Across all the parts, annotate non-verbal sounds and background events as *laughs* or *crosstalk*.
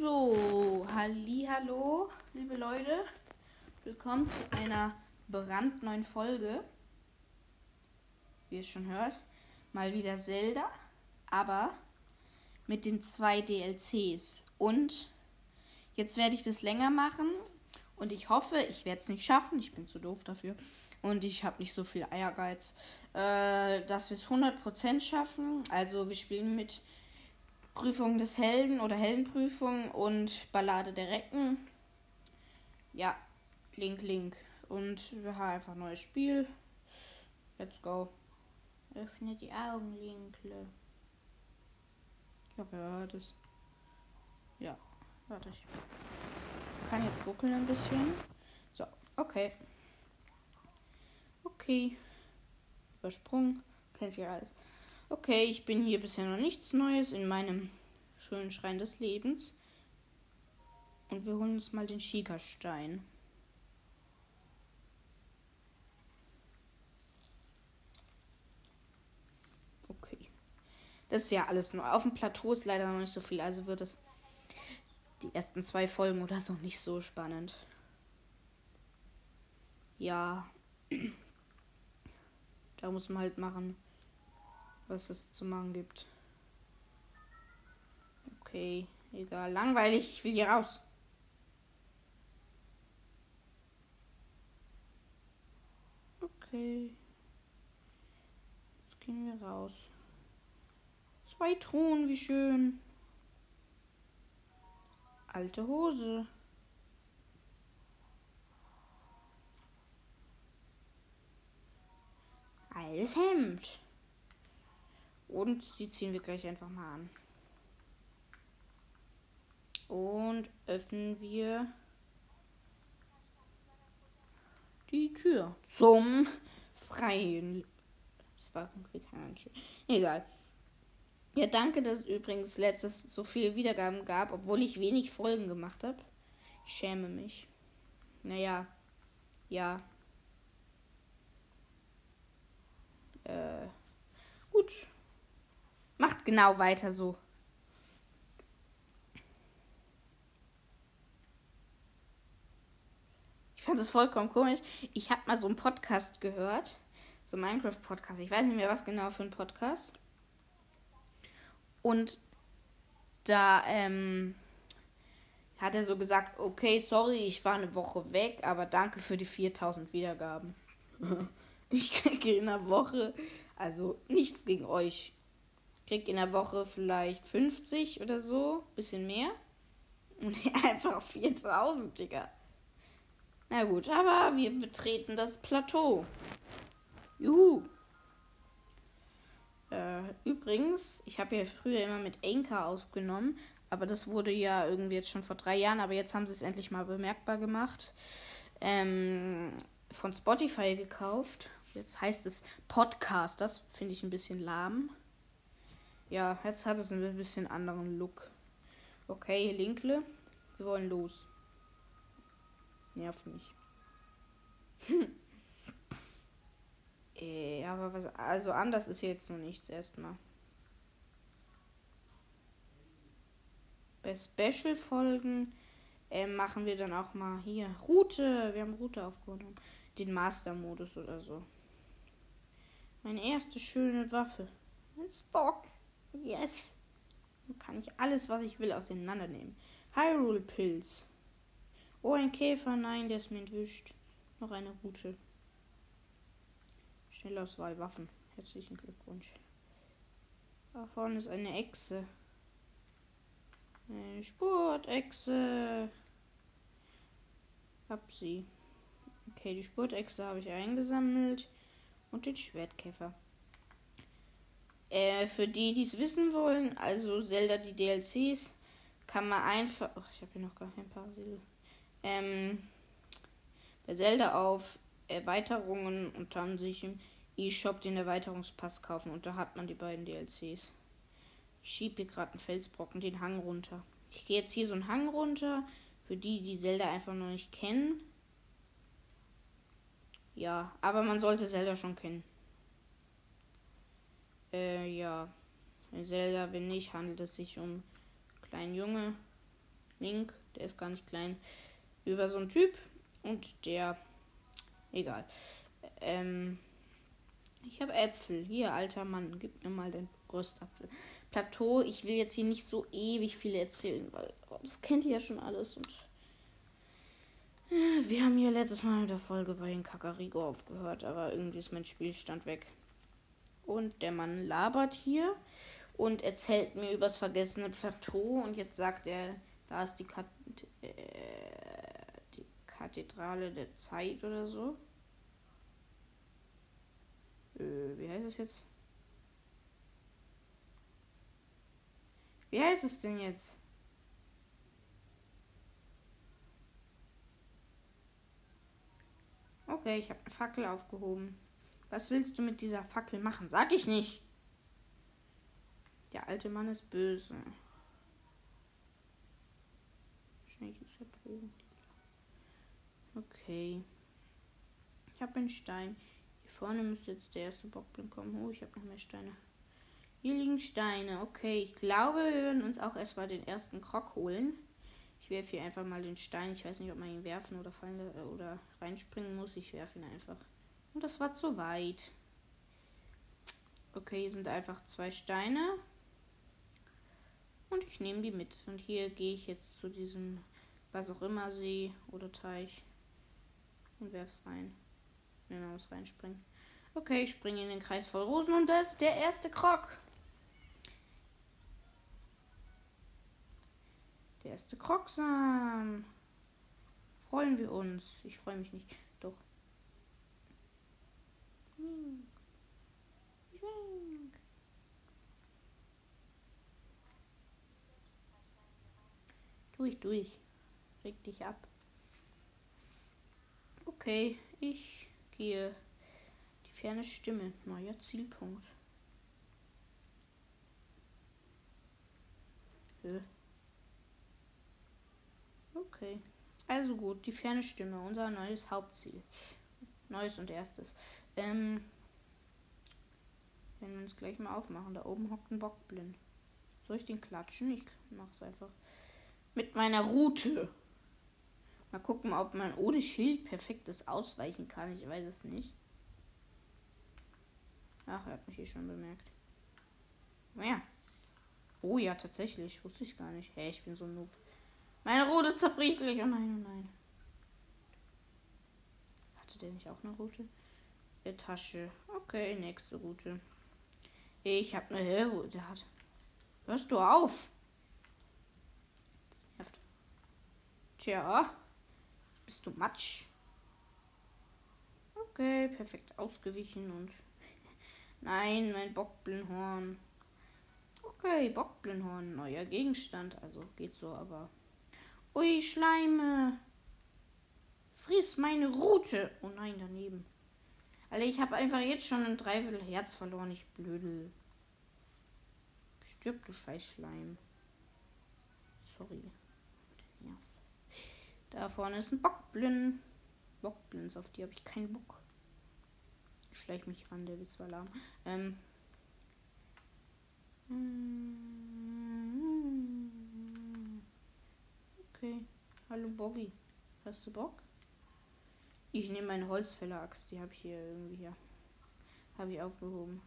So, hallo, liebe Leute. Willkommen zu einer brandneuen Folge. Wie ihr schon hört, mal wieder Zelda, aber mit den zwei DLCs. Und jetzt werde ich das länger machen und ich hoffe, ich werde es nicht schaffen. Ich bin zu doof dafür und ich habe nicht so viel Ehrgeiz, äh, dass wir es 100% schaffen. Also wir spielen mit Prüfung des Helden oder Heldenprüfung und Ballade der Recken. Ja, Link, Link. Und wir haben einfach ein neues Spiel. Let's go. Öffne die Augen, Linkle. Ich hoffe, ihr hört es. Ja, warte ich. Kann jetzt ruckeln ein bisschen. So, okay. Okay. Übersprungen. Kennt ihr alles. Okay, ich bin hier bisher noch nichts Neues in meinem schönen Schrein des Lebens. Und wir holen uns mal den Schiekerstein. Okay. Das ist ja alles neu. Auf dem Plateau ist leider noch nicht so viel, also wird es die ersten zwei Folgen oder so nicht so spannend. Ja. *clears throat* Da muss man halt machen was es zu machen gibt. Okay, egal. Langweilig, ich will hier raus. Okay. Jetzt gehen wir raus. Zwei Truhen, wie schön. Alte Hose. Altes Hemd. Und die ziehen wir gleich einfach mal an. Und öffnen wir die Tür zum freien. Das war kein Egal. Ja, danke, dass es übrigens letztes so viele Wiedergaben gab, obwohl ich wenig Folgen gemacht habe. Ich schäme mich. Naja, ja. Äh, gut. Macht genau weiter so. Ich fand das vollkommen komisch. Ich habe mal so einen Podcast gehört. So Minecraft-Podcast. Ich weiß nicht mehr, was genau für ein Podcast. Und da ähm, hat er so gesagt, okay, sorry, ich war eine Woche weg, aber danke für die 4000 Wiedergaben. *laughs* ich kriege in einer Woche, also nichts gegen euch kriegt in der Woche vielleicht 50 oder so, bisschen mehr. Und *laughs* einfach 4000, Digga. Na gut, aber wir betreten das Plateau. Juhu. Äh, übrigens, ich habe ja früher immer mit Anchor aufgenommen, aber das wurde ja irgendwie jetzt schon vor drei Jahren, aber jetzt haben sie es endlich mal bemerkbar gemacht. Ähm, von Spotify gekauft. Jetzt heißt es Podcast. Das finde ich ein bisschen lahm. Ja, jetzt hat es ein bisschen anderen Look. Okay, Linkle. Wir wollen los. Nervt mich. *laughs* äh, aber was. Also anders ist jetzt noch nichts erstmal. Bei Special-Folgen äh, machen wir dann auch mal hier Route. Wir haben Route aufgenommen. Den Master-Modus oder so. Meine erste schöne Waffe. Ein Stock. Yes. Dann kann ich alles, was ich will, auseinandernehmen. Hyrule Pilz. Oh, ein Käfer. Nein, der ist mir entwischt. Noch eine Route. Schnellauswahl Waffen. Herzlichen Glückwunsch. Da vorne ist eine Echse. Eine Spurtechse. Hab sie. Okay, die Spurtechse habe ich eingesammelt. Und den Schwertkäfer. Äh, für die, die es wissen wollen, also Zelda, die DLCs, kann man einfach. Ach, ich habe hier noch gar kein Parasil. Ähm, bei Zelda auf Erweiterungen und dann sich im E-Shop den Erweiterungspass kaufen und da hat man die beiden DLCs. Ich schiebe hier gerade einen Felsbrocken den Hang runter. Ich gehe jetzt hier so einen Hang runter. Für die, die Zelda einfach noch nicht kennen. Ja, aber man sollte Zelda schon kennen. Äh, ja. Zelda, wenn nicht, handelt es sich um kleinen Junge. Link, der ist gar nicht klein, über so einen Typ und der, egal. Ähm, ich habe Äpfel. Hier, alter Mann, gib mir mal den Röstapfel. Plateau, ich will jetzt hier nicht so ewig viel erzählen, weil oh, das kennt ihr ja schon alles und äh, wir haben hier letztes Mal mit der Folge bei den Kakarigo aufgehört, aber irgendwie ist mein Spielstand weg. Und der Mann labert hier und erzählt mir übers vergessene Plateau und jetzt sagt er, da ist die, Kat äh, die Kathedrale der Zeit oder so. Äh, wie heißt es jetzt? Wie heißt es denn jetzt? Okay, ich habe eine Fackel aufgehoben. Was willst du mit dieser Fackel machen? Sag ich nicht. Der alte Mann ist böse. Okay. Ich habe einen Stein. Hier vorne müsste jetzt der erste Bockblick kommen. Oh, ich habe noch mehr Steine. Hier liegen Steine. Okay, ich glaube, wir werden uns auch erstmal den ersten Krog holen. Ich werfe hier einfach mal den Stein. Ich weiß nicht, ob man ihn werfen oder fallen äh, oder reinspringen muss. Ich werfe ihn einfach. Und das war zu weit. Okay, hier sind einfach zwei Steine. Und ich nehme die mit. Und hier gehe ich jetzt zu diesem, was auch immer, See oder Teich. Und werfe es rein. Wenn man muss reinspringen. Okay, ich springe in den Kreis voll Rosen und das ist der erste Krog. Der erste Krogsam. Freuen wir uns. Ich freue mich nicht. Doch. Durch, durch. Reg dich ab. Okay, ich gehe. Die ferne Stimme. Neuer Zielpunkt. Okay. Also gut, die ferne Stimme, unser neues Hauptziel. Neues und erstes. Ähm, werden wir uns gleich mal aufmachen. Da oben hockt ein Bockblind. Soll ich den klatschen? Ich mach's einfach mit meiner Route. Mal gucken, ob man ohne Schild perfektes ausweichen kann. Ich weiß es nicht. Ach, er hat mich hier schon bemerkt. Ja. Oh ja, tatsächlich. Wusste ich gar nicht. Hey, ich bin so ein Noob. Meine Route zerbricht gleich. Oh nein, oh nein. Hatte der nicht auch eine Route? Tasche. Okay, nächste Route. Ich habe eine. Der hat. Hörst du auf? Das nervt. Tja. Bist du Matsch? Okay, perfekt ausgewichen und. Nein, mein Bockblinhorn. Okay, Bockblinhorn, neuer Gegenstand. Also geht so, aber Ui, Schleime. Friss meine Route. Oh nein, daneben. Alter, ich habe einfach jetzt schon ein Dreiviertel Herz verloren. Ich blödel. Stirb, du Scheißschleim. Sorry. Da vorne ist ein Bockblin. Bockblins, auf die habe ich keinen Bock. Ich schleich mich ran, der wird zwar lahm. Ähm. Okay. Hallo Bobby. Hast du Bock? Ich nehme meine Holzfäller-Axt. Die habe ich hier irgendwie hier. Habe ich aufgehoben.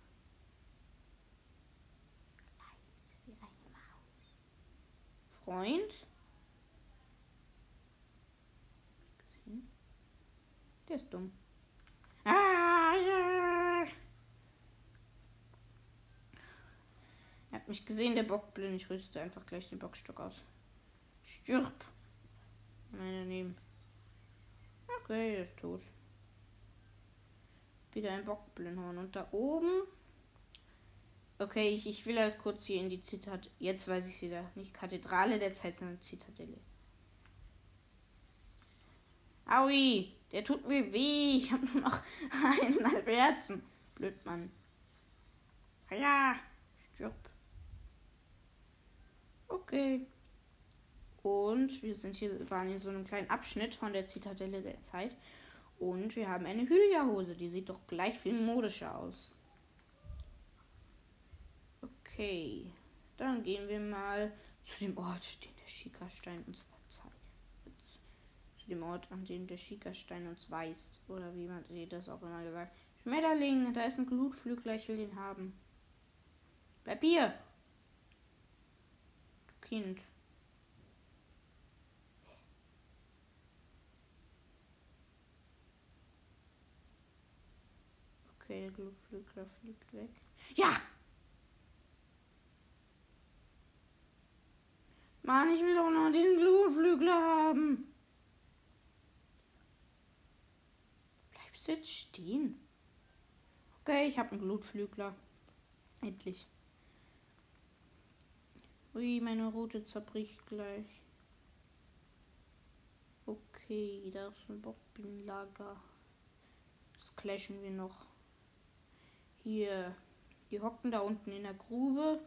Freund? Der ist dumm. Ah, ja. Er hat mich gesehen, der Bockblind. Ich rüste einfach gleich den Bockstock aus. Stirb. Nein, daneben. Okay, ist tot. Wieder ein Bockblinhorn. Und da oben. Okay, ich, ich will halt kurz hier in die Zitat. Jetzt weiß ich wieder. Nicht Kathedrale der Zeit, sondern Zitadelle. Aui, der tut mir weh. Ich habe nur noch *laughs* eineinhalb Herzen. Blöd, Mann. Ja, stirb. Okay. Und wir sind hier, waren in so einem kleinen Abschnitt von der Zitadelle der Zeit. Und wir haben eine Hylia-Hose. Die sieht doch gleich viel modischer aus. Okay. Dann gehen wir mal zu dem Ort, den Der Schikastein uns verzeiht. Zu dem Ort, an dem der Schikastein uns weist. Oder wie man sie das auch immer gesagt. Schmetterling, da ist ein Glutflügler, ich will den haben. Bleib hier! Du Kind. Okay, der Glutflügler fliegt weg. Ja! Mann, ich will doch noch diesen Glutflügler haben. Bleibst du jetzt stehen? Okay, ich habe einen Glutflügler. Endlich. Ui, meine Route zerbricht gleich. Okay, da ist ein Bockbienenlager. Das clashen wir noch. Hier, die hocken da unten in der Grube.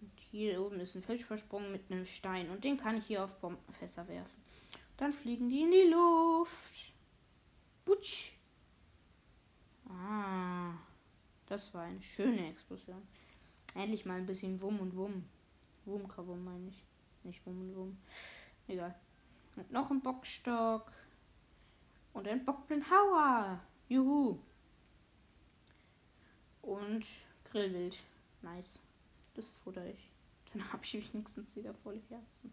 Und hier oben ist ein Fisch versprungen mit einem Stein. Und den kann ich hier auf Bombenfässer werfen. Dann fliegen die in die Luft. Butsch. Ah, das war eine schöne Explosion. Endlich mal ein bisschen Wumm und Wumm. Kabum meine ich. Nicht Wumm und Wumm. Egal. Und noch ein Bockstock. Und ein Bockblindhauer. Juhu. Und Grillwild. Nice. Das futter ich. Dann *laughs* habe ich wenigstens wieder volle Herzen.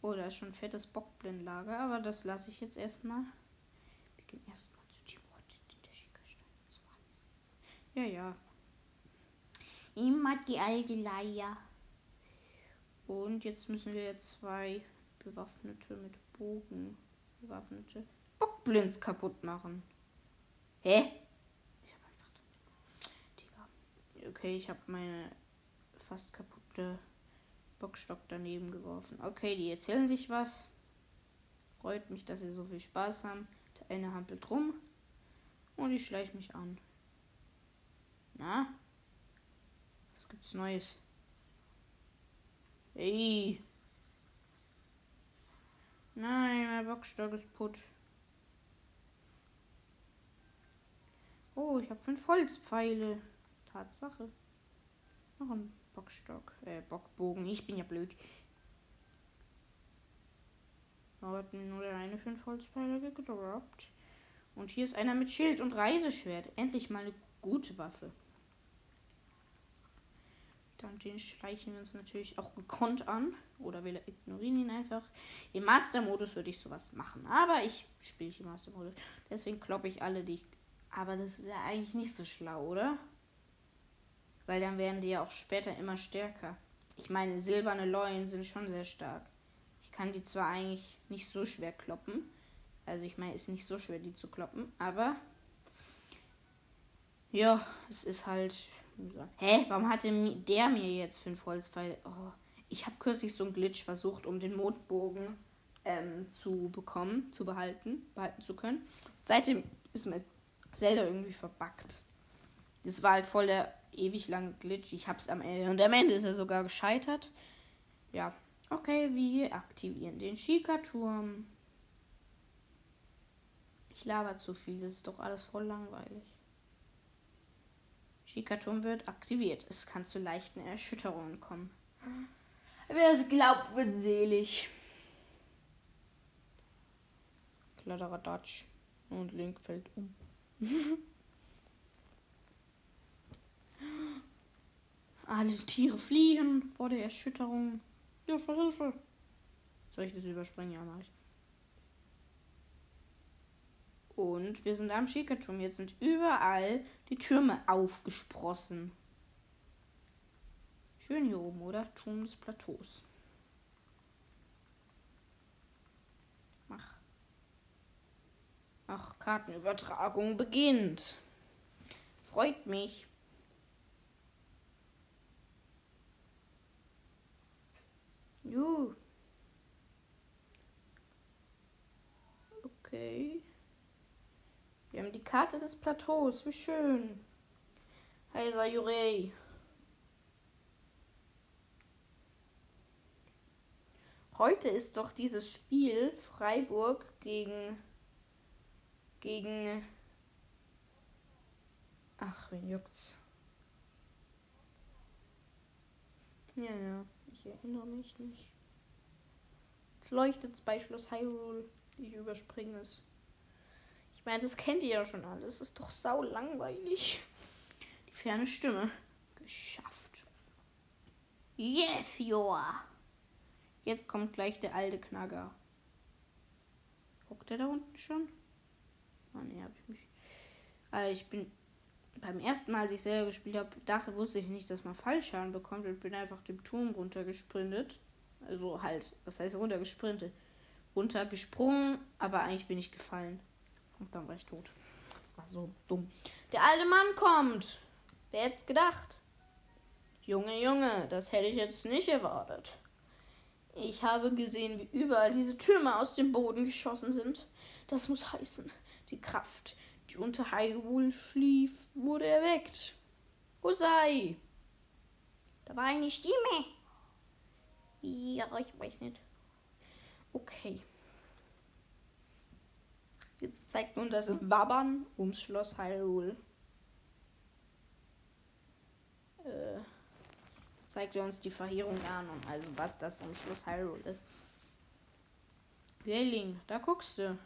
Oh, da ist schon ein fettes Bockblindlager, aber das lasse ich jetzt erstmal. Wir gehen erstmal zu dem Ort, den der Schickerstein Ja, ja. Immer die alte Leier. Und jetzt müssen wir zwei Bewaffnete mit Bogen bewaffnete Bockblinds kaputt machen. Hä? Okay, ich habe meine fast kaputte Bockstock daneben geworfen. Okay, die erzählen sich was. Freut mich, dass sie so viel Spaß haben. Der eine hampelt rum und ich schleiche mich an. Na? Was gibt's Neues? Hey! Nein, mein Bockstock ist putt. Oh, ich habe fünf Holzpfeile. Tatsache. Noch ein Bockstock. Äh, Bockbogen. Ich bin ja blöd. Da hat nur der eine fünf Holzpfeile gedroppt. Und hier ist einer mit Schild und Reiseschwert. Endlich mal eine gute Waffe. Dann den schleichen wir uns natürlich auch gekonnt an. Oder wir ignorieren ihn einfach. Im Master-Modus würde ich sowas machen. Aber ich spiele im Master-Modus. Deswegen kloppe ich alle, die ich. Aber das ist ja eigentlich nicht so schlau, oder? Weil dann werden die ja auch später immer stärker. Ich meine, silberne Leuen sind schon sehr stark. Ich kann die zwar eigentlich nicht so schwer kloppen, also ich meine, es ist nicht so schwer, die zu kloppen, aber ja, es ist halt. Hä? Warum hatte der mir jetzt fünf Holzpfeile? Oh, ich habe kürzlich so einen Glitch versucht, um den Mondbogen ähm, zu bekommen, zu behalten, behalten zu können. Seitdem ist mir Zelda irgendwie verbuggt. Das war halt voll der ewig lange Glitch. Ich hab's am Ende. Und am Ende ist er sogar gescheitert. Ja. Okay, wir aktivieren den Schika-Turm. Ich laber zu viel, das ist doch alles voll langweilig. Schika-Turm wird aktiviert. Es kann zu leichten Erschütterungen kommen. Wer es glaubt, wird selig. Kladderadatsch. Und Link fällt um. *laughs* Alle Tiere fliehen vor der Erschütterung. Hilfe, Hilfe. Soll ich das überspringen? Ja, mach ich. Und wir sind am Schickerturm. Jetzt sind überall die Türme aufgesprossen. Schön hier oben, oder? Turm des Plateaus. Mach. Ach, Kartenübertragung beginnt. Freut mich. Juhu. Okay. Wir haben die Karte des Plateaus. Wie schön. Heiser Jurei. Heute ist doch dieses Spiel Freiburg gegen gegen Ach, wen juckt's? Ja, ja. Ich erinnere mich nicht. Es leuchtet bei Schloss Hyrule. Ich überspringe es. Ich meine, das kennt ihr ja schon alles. Ist doch sau langweilig. Die ferne Stimme. Geschafft. Yes, Joa. Jetzt kommt gleich der alte Knacker. Guckt er da unten schon? Oh nee, hab ich mich. Also ich bin beim ersten Mal, als ich selber gespielt habe, dachte, wusste ich nicht, dass man Fallschaden bekommt und bin einfach dem Turm runtergesprintet. Also halt, was heißt runtergesprintet? Runtergesprungen, aber eigentlich bin ich gefallen. Und dann war ich tot. Das war so dumm. Der alte Mann kommt. Wer hätte gedacht? Junge, Junge, das hätte ich jetzt nicht erwartet. Ich habe gesehen, wie überall diese Türme aus dem Boden geschossen sind. Das muss heißen, die Kraft, die unter Hyrule schlief, wurde erweckt. Husei! Da war eine Stimme. Ja, ich weiß nicht. Okay. Jetzt zeigt nun das Wabbern ums Schloss Hyrule. Äh, jetzt zeigt er uns die Verheerung an, also was das um Schloss Hyrule ist. Lehrling, da guckst du.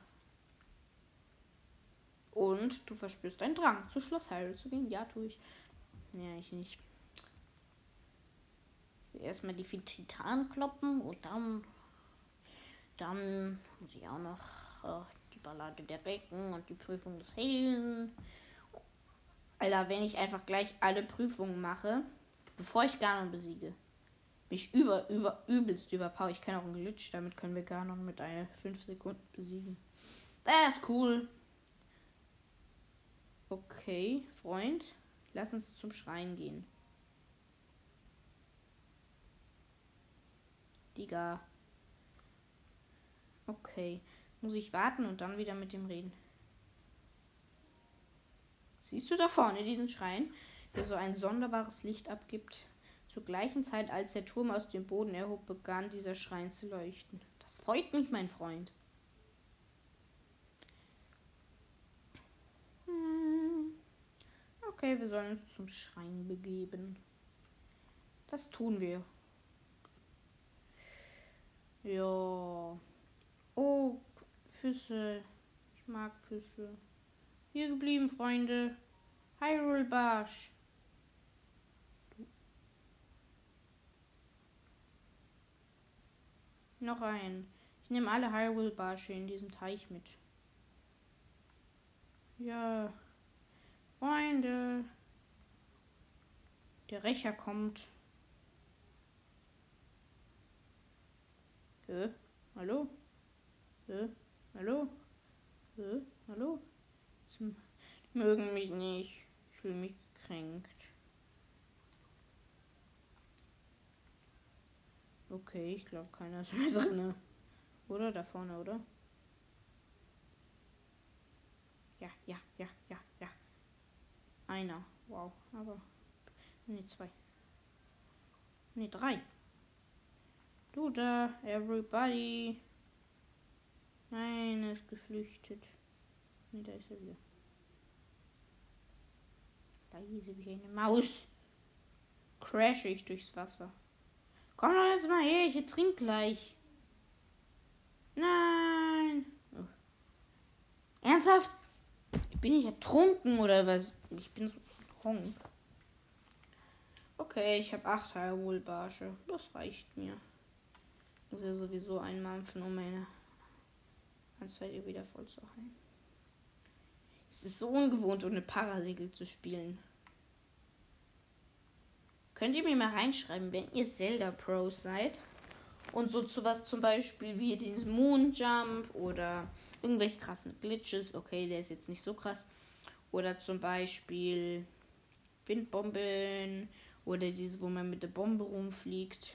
Und du verspürst einen Drang, zu Schloss Hyrule zu gehen. Ja, tue ich. Ja, ich nicht. Erstmal die vier Titanen kloppen und dann. Dann muss ich auch noch äh, die Ballade der Recken und die Prüfung des Helden. Alter, wenn ich einfach gleich alle Prüfungen mache, bevor ich Ganon besiege, mich über, über, übelst überpower. Ich kann auch einen Glitch, damit können wir Ganon mit einer 5 Sekunden besiegen. Das ist cool. Okay, Freund, lass uns zum Schrein gehen. Digga. Okay, muss ich warten und dann wieder mit dem reden. Siehst du da vorne diesen Schrein, der so ein sonderbares Licht abgibt? Zur gleichen Zeit, als der Turm aus dem Boden erhob, begann dieser Schrein zu leuchten. Das freut mich, mein Freund. Okay, wir sollen uns zum Schrein begeben. Das tun wir. Ja. Oh, Füße. Ich mag Füße. Hier geblieben, Freunde. Hyrule Barsch. Noch ein. Ich nehme alle Hyrule Barsche in diesen Teich mit. Ja. Freunde. Der Rächer kommt. Hä? Hallo? Hä? Hallo? Hä? Hallo? Sie mögen mich nicht. Ich fühle mich gekränkt. Okay, ich glaube, keiner ist mehr *laughs* drin. Oder? Da vorne, oder? Ja, ja, ja, ja, ja. Einer. Wow. Aber. Ne, zwei. Ne, drei. Du da, everybody. Nein, er ist geflüchtet. Ne, da ist er wieder. Da hieß wie eine Maus. Crash ich durchs Wasser. Komm doch jetzt mal her, ich trink gleich. Nein. Ernsthaft? Bin ich ertrunken oder was? Ich bin so trunk. Okay, ich habe acht Heilwohlbarsche. Das reicht mir. Muss ja sowieso einmampfen, um meine Anzeige wieder voll zu heilen. Es ist so ungewohnt, ohne Parasegel zu spielen. Könnt ihr mir mal reinschreiben, wenn ihr Zelda Pros seid und so zu was zum Beispiel wie den Moon Jump oder irgendwelche krassen Glitches. Okay, der ist jetzt nicht so krass. Oder zum Beispiel Windbomben oder dieses, wo man mit der Bombe rumfliegt.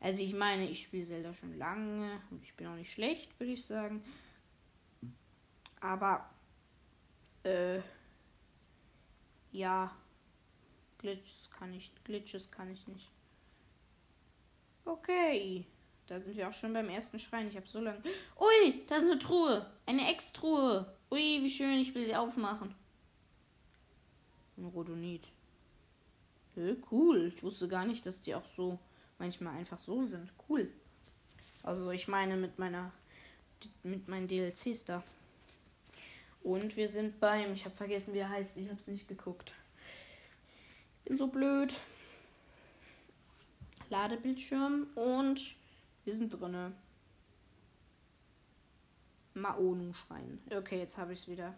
Also ich meine, ich spiele Zelda schon lange und ich bin auch nicht schlecht, würde ich sagen. Aber äh, ja, Glitches kann ich, Glitches kann ich nicht. Okay. Da sind wir auch schon beim ersten Schrein. Ich habe so lange. Ui, da ist eine Truhe. Eine Ex-Truhe. Ui, wie schön. Ich will sie aufmachen. Ein Rodonit. Hö, cool. Ich wusste gar nicht, dass die auch so manchmal einfach so sind. Cool. Also ich meine mit meiner mit meinen DLCs da. Und wir sind beim, ich habe vergessen, wie er heißt, ich habe es nicht geguckt. Bin so blöd. Ladebildschirm und wir sind drinne. Maonu-Schrein. Okay, jetzt habe ich es wieder.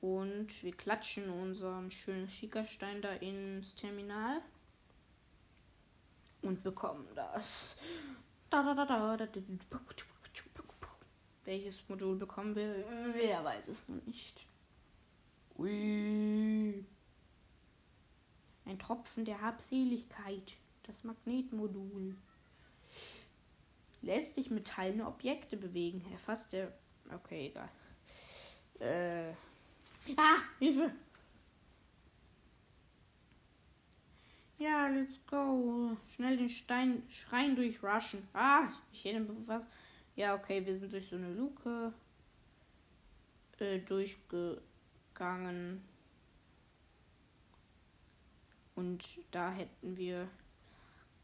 Und wir klatschen unseren schönen Schickerstein da ins Terminal. Und bekommen das. Welches Modul bekommen wir? Wer weiß es noch nicht. Ui. Ein Tropfen der Habseligkeit. Das Magnetmodul. Lässt sich metallene Objekte bewegen. Erfasst der. Okay, egal. Äh. Ah, Hilfe! Ja, let's go. Schnell den Stein Schrein durchrushen. Ah, ich hätte was. Ja, okay, wir sind durch so eine Luke äh, durchgegangen. Und da hätten wir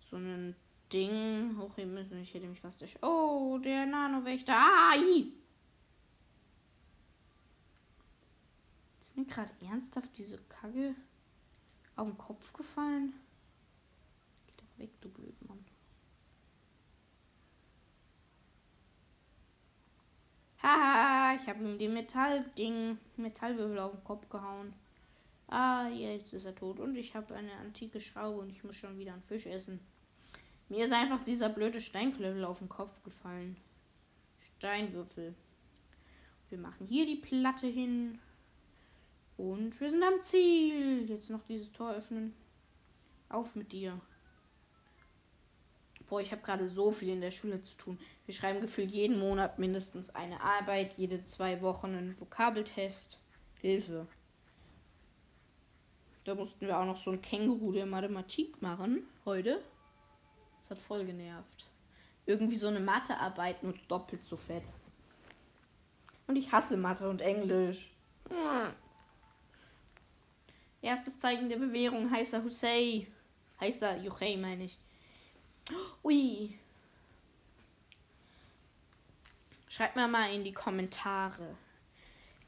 so ein Ding hochheben müssen. Ich hätte mich fast durch. Oh, der Nano-Wächter. Ah, Ist mir gerade ernsthaft diese Kacke auf den Kopf gefallen? Geh doch weg, du blöd Mann. Haha, ich habe ihm den Metallding, Metallwürfel auf den Kopf gehauen. Ah, jetzt ist er tot und ich habe eine antike Schraube und ich muss schon wieder einen Fisch essen. Mir ist einfach dieser blöde Steinklöppel auf den Kopf gefallen. Steinwürfel. Wir machen hier die Platte hin. Und wir sind am Ziel. Jetzt noch dieses Tor öffnen. Auf mit dir. Boah, ich habe gerade so viel in der Schule zu tun. Wir schreiben gefühlt jeden Monat mindestens eine Arbeit, jede zwei Wochen einen Vokabeltest. Hilfe. Da mussten wir auch noch so ein Känguru der Mathematik machen heute. Das hat voll genervt. Irgendwie so eine Mathearbeit nur doppelt so fett. Und ich hasse Mathe und Englisch. Erstes Zeichen der Bewährung, heißer Hussein. Heißer Juchei, meine ich. Ui. Schreibt mir mal in die Kommentare,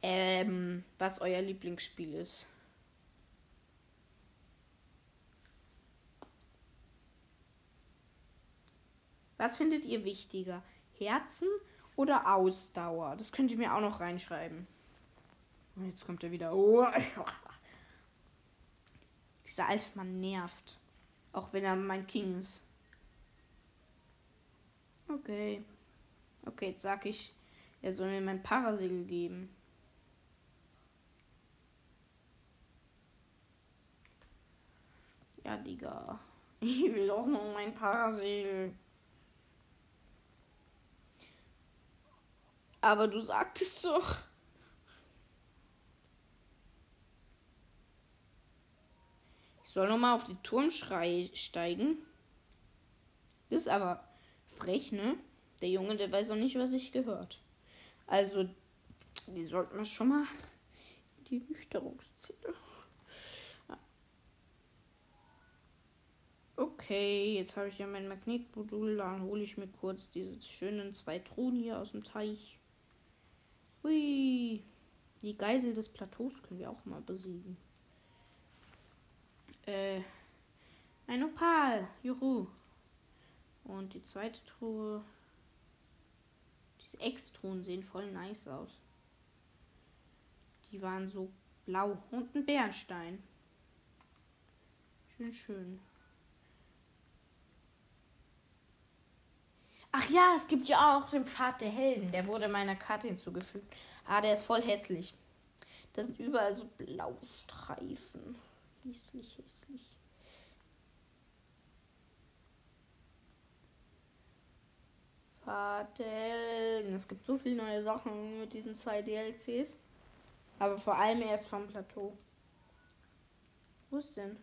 ähm, was euer Lieblingsspiel ist. Was findet ihr wichtiger? Herzen oder Ausdauer? Das könnt ihr mir auch noch reinschreiben. Und jetzt kommt er wieder. Oh. *laughs* Dieser alte Mann nervt. Auch wenn er mein King ist. Okay. Okay, jetzt sag ich, er soll mir mein Parasegel geben. Ja, Digga. *laughs* Ich will auch noch mein Parasegel. Aber du sagtest doch. Ich soll nochmal auf die Turmschrei steigen. Das ist aber frech, ne? Der Junge, der weiß auch nicht, was ich gehört. Also, die sollten wir schon mal in die Nüchterungsziele. Okay, jetzt habe ich ja mein Magnetmodul. Dann hole ich mir kurz diese schönen zwei Truhen hier aus dem Teich. Hui. Die Geisel des Plateaus können wir auch mal besiegen. Äh, ein Opal. Juhu. Und die zweite Truhe. Diese Ex-Truhen sehen voll nice aus. Die waren so blau. Und ein Bernstein. Schön, schön. Ach ja, es gibt ja auch den Pfad der Helden. Der wurde meiner Karte hinzugefügt. Ah, der ist voll hässlich. Da sind überall so blaue Streifen. Hässlich, hässlich. Pfad der Helden. Es gibt so viele neue Sachen mit diesen zwei DLCs. Aber vor allem erst vom Plateau. Wo ist denn?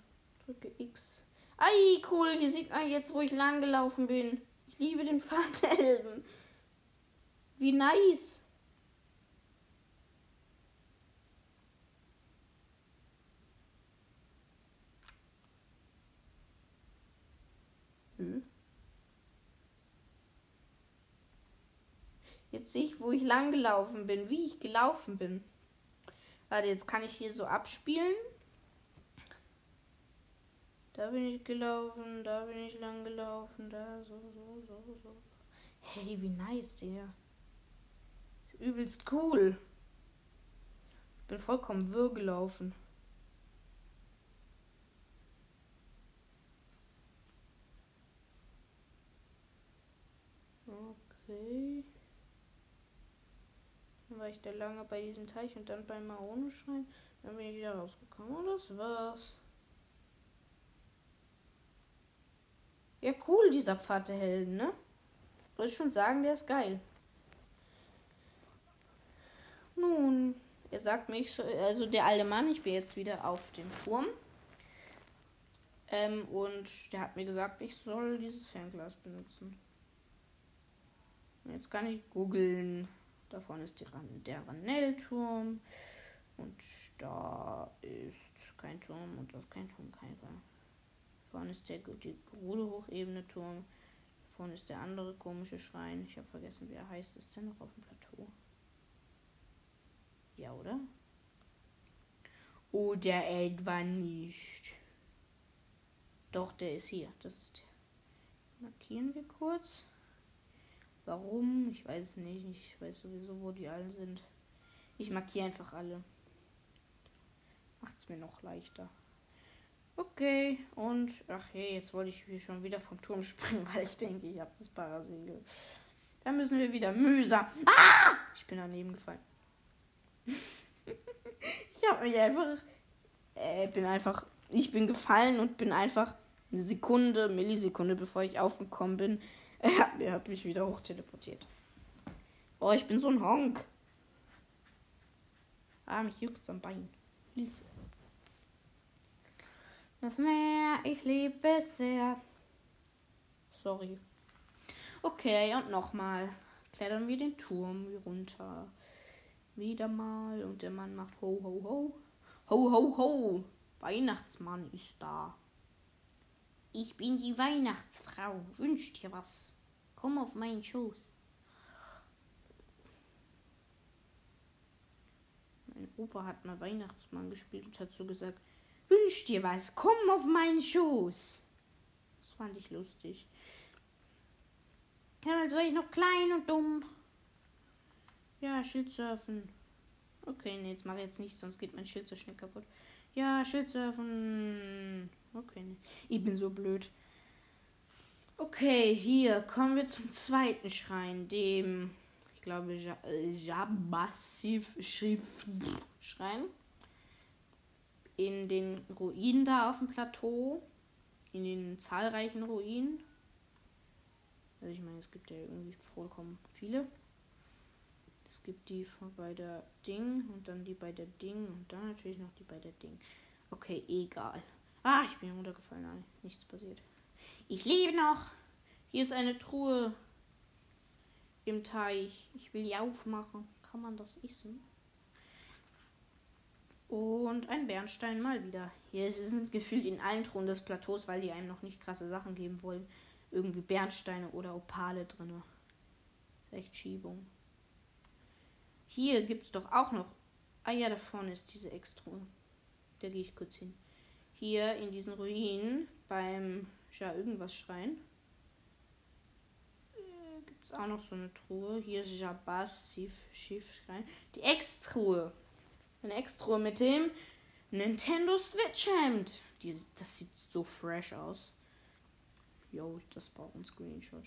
Drücke X. Ei, cool. Hier sieht man jetzt, wo ich lang gelaufen bin. Ich liebe den Vaterhelden. Wie nice. Hm. Jetzt sehe ich, wo ich lang gelaufen bin, wie ich gelaufen bin. Warte, jetzt kann ich hier so abspielen. Da bin ich gelaufen, da bin ich lang gelaufen, da so, so, so, so. Hey, wie nice der. Übelst cool. Ich bin vollkommen wirr gelaufen. Okay. Dann war ich da lange bei diesem Teich und dann beim Maronenschrein. Dann bin ich wieder rausgekommen und das war's. Ja, cool, dieser Pfad der Helden, ne? Würde ich schon sagen, der ist geil. Nun, er sagt mir, ich also der alte Mann, ich bin jetzt wieder auf dem Turm. Ähm, und der hat mir gesagt, ich soll dieses Fernglas benutzen. Jetzt kann ich googeln. Da vorne ist Ran der Ranellturm. Und da ist kein Turm und das ist kein Turm, kein Turm. Vorne ist der die Hochebene Turm. Vorne ist der andere komische Schrein. Ich habe vergessen, wie er heißt. Ist der noch auf dem Plateau? Ja, oder? Oder etwa nicht. Doch, der ist hier. Das ist der. Markieren wir kurz. Warum? Ich weiß es nicht. Ich weiß sowieso, wo die alle sind. Ich markiere einfach alle. Macht es mir noch leichter. Okay, und ach hey, jetzt wollte ich schon wieder vom Turm *laughs* springen, weil ich denke, ich habe das Parasegel. Dann müssen wir wieder mühsam. Ah! Ich bin daneben gefallen. *laughs* ich habe mich einfach. Äh, bin einfach. Ich bin gefallen und bin einfach eine Sekunde, Millisekunde, bevor ich aufgekommen bin, *laughs* er hat mich wieder hochteleportiert. Oh, ich bin so ein Honk. Ah, mich juckt am Bein. Hilfe. Das Meer, ich liebe es sehr. Sorry. Okay, und nochmal. Klettern wir den Turm runter. Wieder mal. Und der Mann macht ho, ho, ho. Ho, ho, ho. Weihnachtsmann ist da. Ich bin die Weihnachtsfrau. Wünsch dir was. Komm auf meinen Schoß. Mein Opa hat mal Weihnachtsmann gespielt und hat so gesagt, wünsch dir was, komm auf meinen Schoß. Das fand ich lustig. Damals war ich noch klein und dumm. Ja, Schildsurfen. Okay, nee, jetzt mache ich jetzt nicht, sonst geht mein Schild so schnell kaputt. Ja, Schildsurfen. Okay, nee. Ich bin so blöd. Okay, hier kommen wir zum zweiten Schrein, dem, ich glaube, Jabassiv Schrein. In den Ruinen da auf dem Plateau. In den zahlreichen Ruinen. Also ich meine, es gibt ja irgendwie vollkommen viele. Es gibt die von bei der Ding und dann die bei der Ding und dann natürlich noch die bei der Ding. Okay, egal. Ah, ich bin runtergefallen. Nein, nichts passiert. Ich lebe noch. Hier ist eine Truhe im Teich. Ich will die aufmachen. Kann man das essen? Und ein Bernstein mal wieder. Hier sind gefühlt in allen Truhen des Plateaus, weil die einem noch nicht krasse Sachen geben wollen. Irgendwie Bernsteine oder Opale drin. Rechtschiebung. Hier gibt es doch auch noch. Ah ja, da vorne ist diese Extruhe. Da gehe ich kurz hin. Hier in diesen Ruinen beim ja irgendwas Schrein. Äh, Gibt es auch noch so eine Truhe. Hier ist Jabas Schiff Schrein. Die Extruhe. Eine Extruhe mit dem Nintendo Switch Hemd. Die, das sieht so fresh aus. Yo, das braucht ein Screenshot.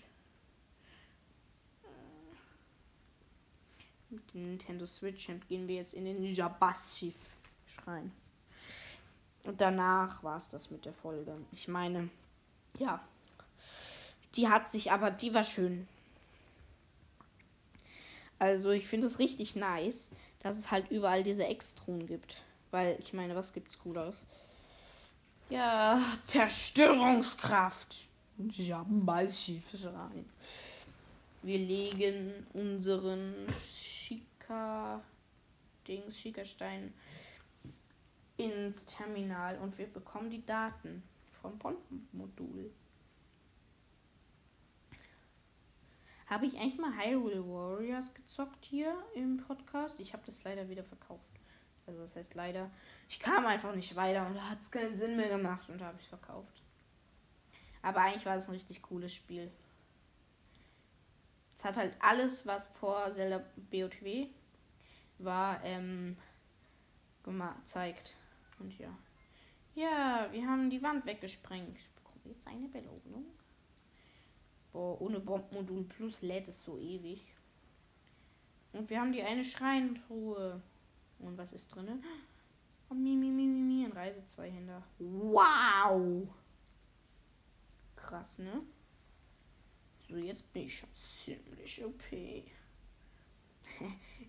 Äh, mit dem Nintendo Switch Hemd gehen wir jetzt in den Jabas Schiff Schrein. Und danach war es das mit der Folge. Ich meine, ja. Die hat sich aber, die war schön. Also ich finde es richtig nice, dass es halt überall diese Extruhen gibt. Weil ich meine, was gibt's Cooles? Ja, Zerstörungskraft. Ja, mal schief rein. Wir legen unseren Schika Dings, Schickerstein ins Terminal und wir bekommen die Daten vom Bombenmodul. Habe ich eigentlich mal Hyrule Warriors gezockt hier im Podcast? Ich habe das leider wieder verkauft. Also das heißt leider, ich kam einfach nicht weiter und da hat es keinen Sinn mehr gemacht und da habe ich verkauft. Aber eigentlich war es ein richtig cooles Spiel. Es hat halt alles, was vor Zelda BOTW war, ähm, gezeigt. Und ja. Ja, wir haben die Wand weggesprengt. Ich bekomme jetzt eine Belohnung. Boah, ohne Bombenmodul Plus lädt es so ewig. Und wir haben die eine Schreinentruhe. Und was ist drin? Oh, mi, mi, mi, mi, mi, ein Reise-Zweihänder. Wow! Krass, ne? So, jetzt bin ich schon ziemlich OP. *laughs*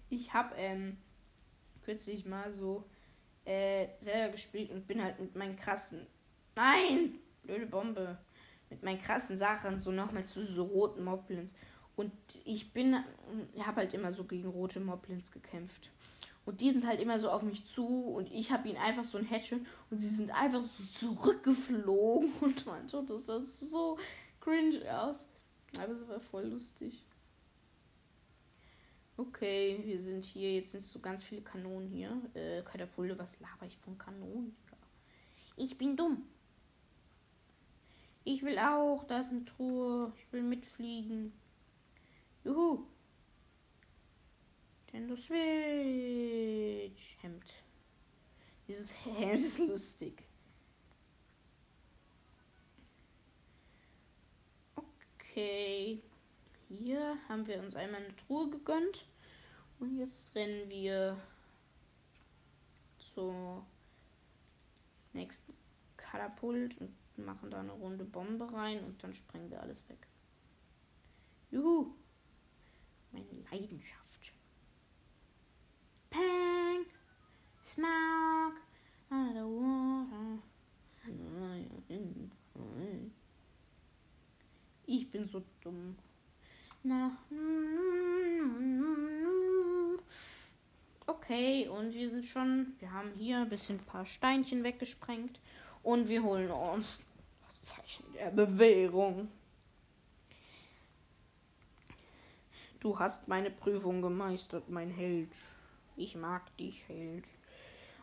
ich hab, ähm, kürzlich mal so, äh, selber gespielt und bin halt mit meinen krassen. Nein! Blöde Bombe. Mit meinen krassen Sachen so nochmal zu so roten Moblins. Und ich bin, habe halt immer so gegen rote Moblins gekämpft. Und die sind halt immer so auf mich zu und ich habe ihn einfach so ein Hätschel und sie sind einfach so zurückgeflogen *laughs* und man tut das, das so cringe aus. Aber es war voll lustig. Okay, wir sind hier. Jetzt sind so ganz viele Kanonen hier. Äh, Katapulte, was laber ich von Kanonen? Ich bin dumm. Ich will auch. Da ist eine Truhe. Ich will mitfliegen. Juhu. Nintendo Switch. Hemd. Dieses *laughs* Hemd ist lustig. Okay. Hier haben wir uns einmal eine Truhe gegönnt. Und jetzt rennen wir zur nächsten Katapult und machen da eine runde Bombe rein und dann sprengen wir alles weg. Juhu! Meine Leidenschaft. Pang! Smoke! Underwater. Ich bin so dumm. Na. Okay, und wir sind schon. Wir haben hier ein bisschen ein paar Steinchen weggesprengt. Und wir holen uns Zeichen der Bewährung. Du hast meine Prüfung gemeistert, mein Held. Ich mag dich, Held.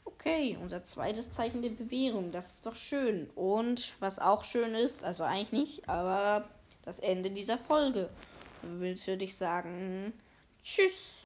Okay, unser zweites Zeichen der Bewährung. Das ist doch schön. Und was auch schön ist, also eigentlich nicht, aber das Ende dieser Folge. Willst du dich sagen, tschüss.